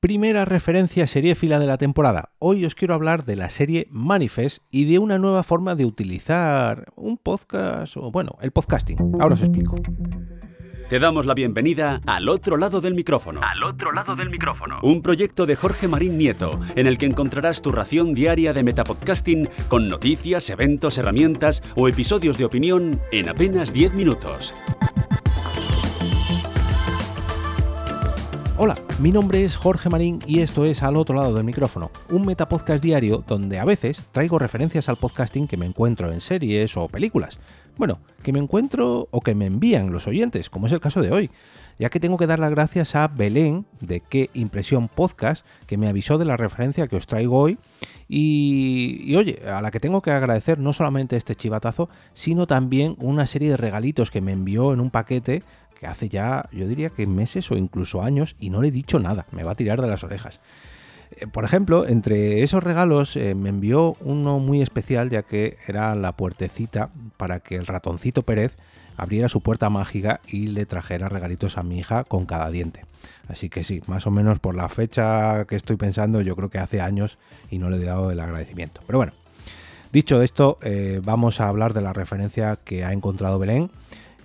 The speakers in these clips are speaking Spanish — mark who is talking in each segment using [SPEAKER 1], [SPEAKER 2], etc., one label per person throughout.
[SPEAKER 1] Primera referencia seriéfila de la temporada. Hoy os quiero hablar de la serie Manifest y de una nueva forma de utilizar un podcast, o bueno, el podcasting. Ahora os explico.
[SPEAKER 2] Te damos la bienvenida al otro lado del micrófono.
[SPEAKER 3] Al otro lado del micrófono.
[SPEAKER 2] Un proyecto de Jorge Marín Nieto, en el que encontrarás tu ración diaria de metapodcasting con noticias, eventos, herramientas o episodios de opinión en apenas 10 minutos.
[SPEAKER 1] Hola, mi nombre es Jorge Marín y esto es Al otro lado del micrófono, un metapodcast diario donde a veces traigo referencias al podcasting que me encuentro en series o películas. Bueno, que me encuentro o que me envían los oyentes, como es el caso de hoy, ya que tengo que dar las gracias a Belén de qué impresión podcast que me avisó de la referencia que os traigo hoy y, y, oye, a la que tengo que agradecer no solamente este chivatazo, sino también una serie de regalitos que me envió en un paquete que hace ya, yo diría que meses o incluso años, y no le he dicho nada, me va a tirar de las orejas. Eh, por ejemplo, entre esos regalos eh, me envió uno muy especial, ya que era la puertecita para que el ratoncito Pérez abriera su puerta mágica y le trajera regalitos a mi hija con cada diente. Así que sí, más o menos por la fecha que estoy pensando, yo creo que hace años y no le he dado el agradecimiento. Pero bueno, dicho esto, eh, vamos a hablar de la referencia que ha encontrado Belén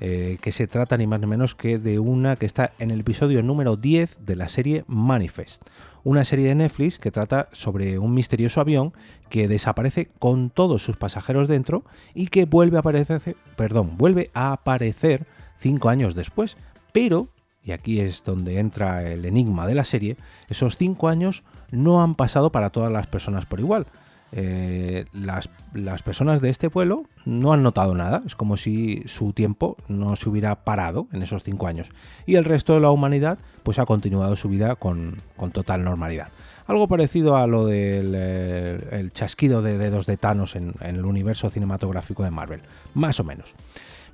[SPEAKER 1] eh, que se trata ni más ni menos que de una que está en el episodio número 10 de la serie Manifest, una serie de Netflix que trata sobre un misterioso avión que desaparece con todos sus pasajeros dentro y que vuelve a aparecer, perdón, vuelve a aparecer cinco años después, pero y aquí es donde entra el enigma de la serie, esos cinco años no han pasado para todas las personas por igual. Eh, las, las, personas de este pueblo no han notado nada, es como si su tiempo no se hubiera parado en esos cinco años y el resto de la humanidad pues ha continuado su vida con, con total normalidad. Algo parecido a lo del eh, chasquido de dedos de Thanos en, el universo cinematográfico de Marvel, más o menos.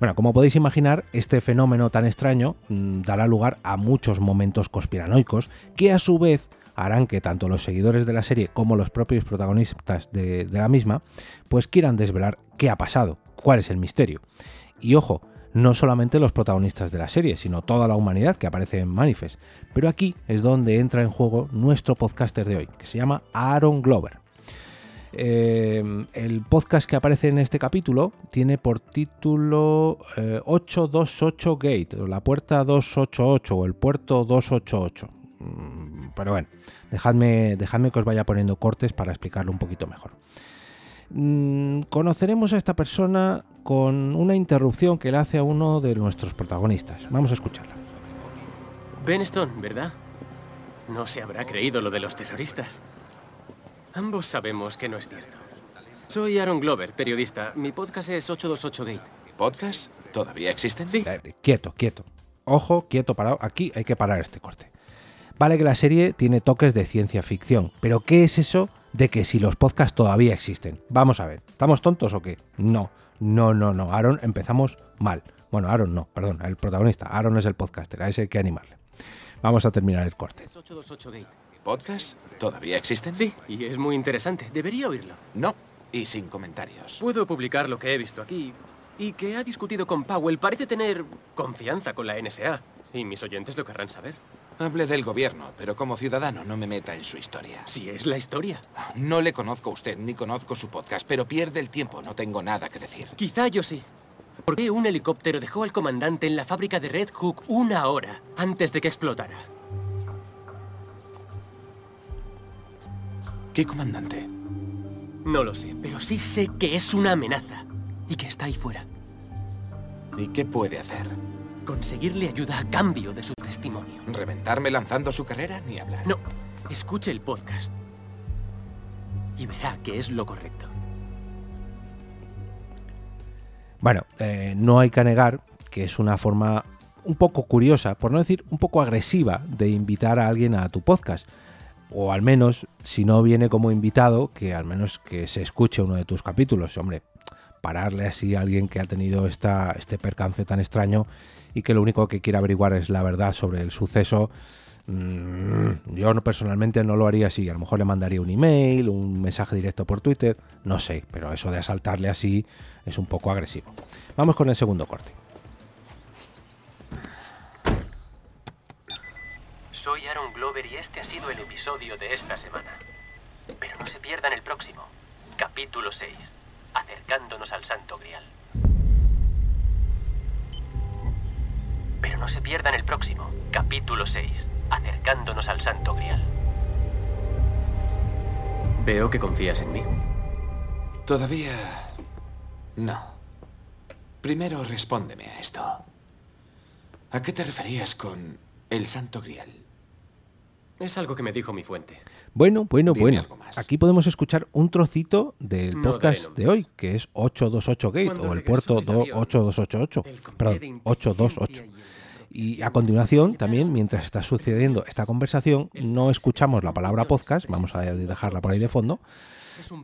[SPEAKER 1] Bueno, como podéis imaginar, este fenómeno tan extraño mmm, dará lugar a muchos momentos conspiranoicos que a su vez harán que tanto los seguidores de la serie como los propios protagonistas de, la misma pues quieran desvelar qué ha pasado, cuál es el misterio. Y ojo, no solamente los protagonistas de la serie, sino toda la humanidad que aparece en Manifest. Pero aquí es donde entra en juego nuestro podcaster de hoy, que se llama Aaron Glover. Eh, el podcast que aparece en este capítulo tiene por título eh, 828 Gate, o la puerta 288 o el puerto 288 pero bueno, dejadme, dejadme que os vaya poniendo cortes para explicarlo un poquito mejor. Mm, conoceremos a esta persona con una interrupción que le hace a uno de nuestros protagonistas. Vamos a escucharla.
[SPEAKER 3] Ben Stone, ¿verdad? No se habrá creído lo de los terroristas. Ambos sabemos que no es cierto. Soy Aaron Glover, periodista. Mi podcast es 828 Gate.
[SPEAKER 4] ¿Podcast? ¿Todavía existen?
[SPEAKER 3] Sí.
[SPEAKER 1] Eh, quieto, quieto. Ojo, quieto, parado. Aquí hay que parar este corte. Vale que la serie tiene toques de ciencia ficción, pero ¿qué es eso de que si los podcasts todavía existen? Vamos a ver, ¿estamos tontos o qué? No, no, no, no. Aaron, empezamos mal. Bueno, Aaron no, perdón, el protagonista. Aaron es el podcaster, a ese hay que animarle. Vamos a terminar el corte.
[SPEAKER 4] ¿Podcast? ¿Todavía existen?
[SPEAKER 3] Sí, y es muy interesante. Debería oírlo.
[SPEAKER 4] No, y sin comentarios.
[SPEAKER 3] Puedo publicar lo que he visto aquí y que ha discutido con Powell. Parece tener confianza con la NSA. Y mis oyentes lo querrán saber.
[SPEAKER 4] Hable del gobierno, pero como ciudadano no me meta en su historia.
[SPEAKER 3] Si es la historia.
[SPEAKER 4] No le conozco a usted ni conozco su podcast, pero pierde el tiempo, no tengo nada que decir.
[SPEAKER 3] Quizá yo sí. ¿Por qué un helicóptero dejó al comandante en la fábrica de Red Hook una hora antes de que explotara?
[SPEAKER 4] ¿Qué comandante?
[SPEAKER 3] No lo sé, pero sí sé que es una amenaza y que está ahí fuera.
[SPEAKER 4] ¿Y qué puede hacer?
[SPEAKER 3] Conseguirle ayuda a cambio de su testimonio.
[SPEAKER 4] ¿Reventarme lanzando su carrera? Ni hablar.
[SPEAKER 3] No, escuche el podcast y verá que es lo correcto.
[SPEAKER 1] Bueno, eh, no hay que negar que es una forma un poco curiosa, por no decir un poco agresiva, de invitar a alguien a tu podcast. O al menos, si no viene como invitado, que al menos que se escuche uno de tus capítulos. Hombre, pararle así a alguien que ha tenido esta, este percance tan extraño y que lo único que quiere averiguar es la verdad sobre el suceso. Mm, yo personalmente no lo haría así. A lo mejor le mandaría un email, un mensaje directo por Twitter, no sé, pero eso de asaltarle así es un poco agresivo. Vamos con el segundo corte.
[SPEAKER 3] Soy Aaron Glover y este ha sido el episodio de esta semana. Pero no se pierdan el próximo, capítulo 6, acercándonos al Santo Grial. Pero no se pierdan el próximo, capítulo 6, acercándonos al Santo Grial. Veo que confías en mí.
[SPEAKER 4] Todavía... no. Primero respóndeme a esto. ¿A qué te referías con el Santo Grial?
[SPEAKER 3] Es algo que me dijo mi fuente.
[SPEAKER 1] Bueno, bueno,
[SPEAKER 4] Dime
[SPEAKER 1] bueno. Aquí podemos escuchar un trocito del
[SPEAKER 3] No
[SPEAKER 1] podcast de hoy, que es 828 Gate
[SPEAKER 3] Cuando
[SPEAKER 1] o el puerto
[SPEAKER 3] del
[SPEAKER 1] do-
[SPEAKER 3] avión,
[SPEAKER 1] 8288,
[SPEAKER 3] el comité
[SPEAKER 1] perdón,
[SPEAKER 3] de inteligencia
[SPEAKER 1] 828.
[SPEAKER 3] y
[SPEAKER 1] a continuación, también, mientras está sucediendo esta conversación, no escuchamos la palabra podcast, vamos a dejarla por ahí de fondo,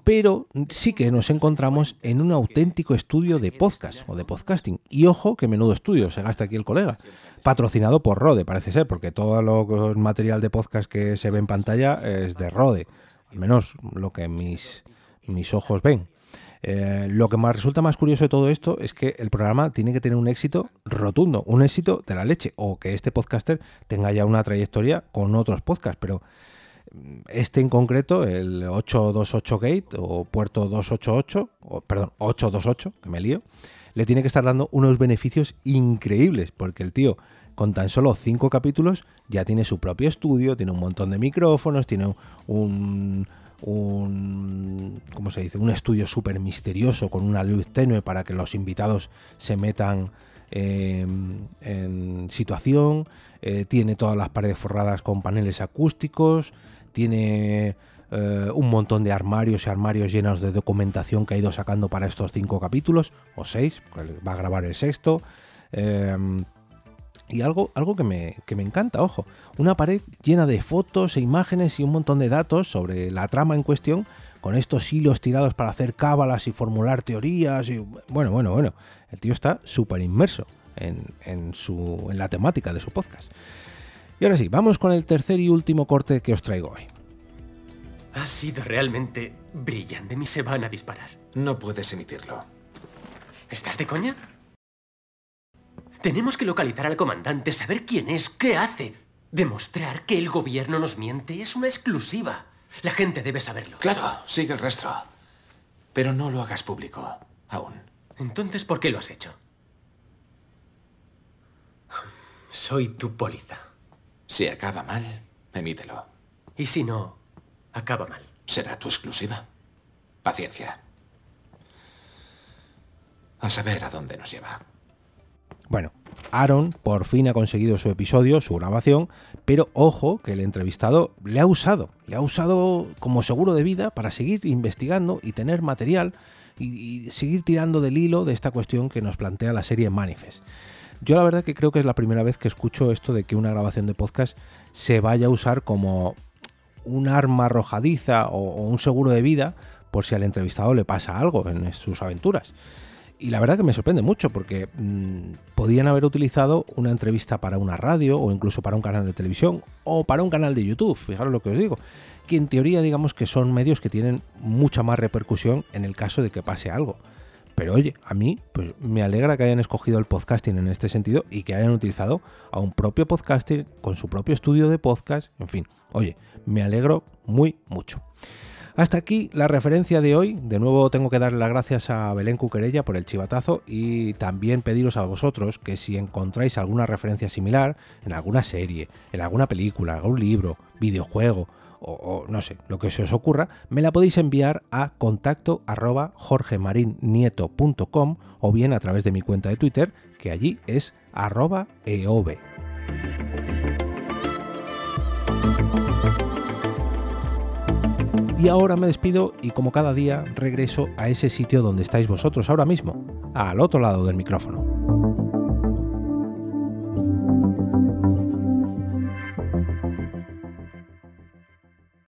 [SPEAKER 1] pero sí que nos encontramos en un auténtico estudio de podcast o de podcasting. Y ojo, que menudo estudio se gasta aquí el colega. Patrocinado por Rode, parece ser, porque todo lo, el material de podcast que se ve en pantalla es de Rode. Al menos lo que mis, mis ojos ven. Eh, lo que más resulta más curioso de todo esto es que el programa tiene que tener un éxito rotundo, un éxito de la leche, o que este podcaster tenga ya una trayectoria con otros podcasts, pero este en concreto, el 828 Gate o Puerto 288, o, perdón, 828, que me lío, le tiene que estar dando unos beneficios increíbles, porque el tío con tan solo cinco capítulos ya tiene su propio estudio, tiene un montón de micrófonos, tiene un, un ¿cómo se dice? Un estudio súper misterioso con una luz tenue para que los invitados se metan eh, en situación, eh, tiene todas las paredes forradas con paneles acústicos, tiene eh, un montón de armarios y armarios llenos de documentación que ha ido sacando para estos cinco capítulos, o seis, va a grabar el sexto. eh, y algo, algo que, me, que me encanta, ojo, una pared llena de fotos e imágenes y un montón de datos sobre la trama en cuestión, con estos hilos tirados para hacer cábalas y formular teorías. Y, bueno, bueno, bueno, el tío está súper inmerso en, en, su, en la temática de su podcast. Y ahora sí, vamos con el tercer y último corte que os traigo hoy.
[SPEAKER 3] Ha sido realmente brillante. Me se van a disparar.
[SPEAKER 4] No puedes emitirlo.
[SPEAKER 3] ¿Estás de coña? Tenemos que localizar al comandante, saber quién es, qué hace. Demostrar que el gobierno nos miente es una exclusiva. La gente debe saberlo.
[SPEAKER 4] Claro, sigue el rastro. Pero no lo hagas público. Aún.
[SPEAKER 3] Entonces, ¿por qué lo has hecho? Soy tu póliza.
[SPEAKER 4] Si acaba mal, emítelo.
[SPEAKER 3] Y si no, acaba mal.
[SPEAKER 4] Será tu exclusiva. Paciencia. A saber a dónde nos lleva.
[SPEAKER 1] Bueno, Aaron por fin ha conseguido su episodio, su grabación, pero ojo que el entrevistado le ha usado, le ha usado como seguro de vida para seguir investigando y tener material y, y seguir tirando del hilo de esta cuestión que nos plantea la serie Manifest. Yo la verdad que creo que es la primera vez que escucho esto de que una grabación de podcast se vaya a usar como un arma arrojadiza o, un seguro de vida por si al entrevistado le pasa algo en sus aventuras. Y la verdad que me sorprende mucho porque mmm, podían haber utilizado una entrevista para una radio o incluso para un canal de televisión o para un canal de YouTube, fijaros lo que os digo, que en teoría digamos que son medios que tienen mucha más repercusión en el caso de que pase algo. Pero oye, a mí pues me alegra que hayan escogido el podcasting en este sentido y que hayan utilizado a un propio podcaster con su propio estudio de podcast, en fin, oye, me alegro muy mucho. Hasta aquí la referencia de hoy. De nuevo tengo que darle las gracias a Belén Cuquerella por el chivatazo y también pediros a vosotros que si encontráis alguna referencia similar en alguna serie, en alguna película, algún libro, videojuego o, no sé, lo que se os ocurra, me la podéis enviar a contacto arroba jorgemarinieto.com o bien a través de mi cuenta de Twitter, que allí es arroba eov. Y ahora me despido y como cada día regreso a ese sitio donde estáis vosotros ahora mismo, al otro lado del micrófono.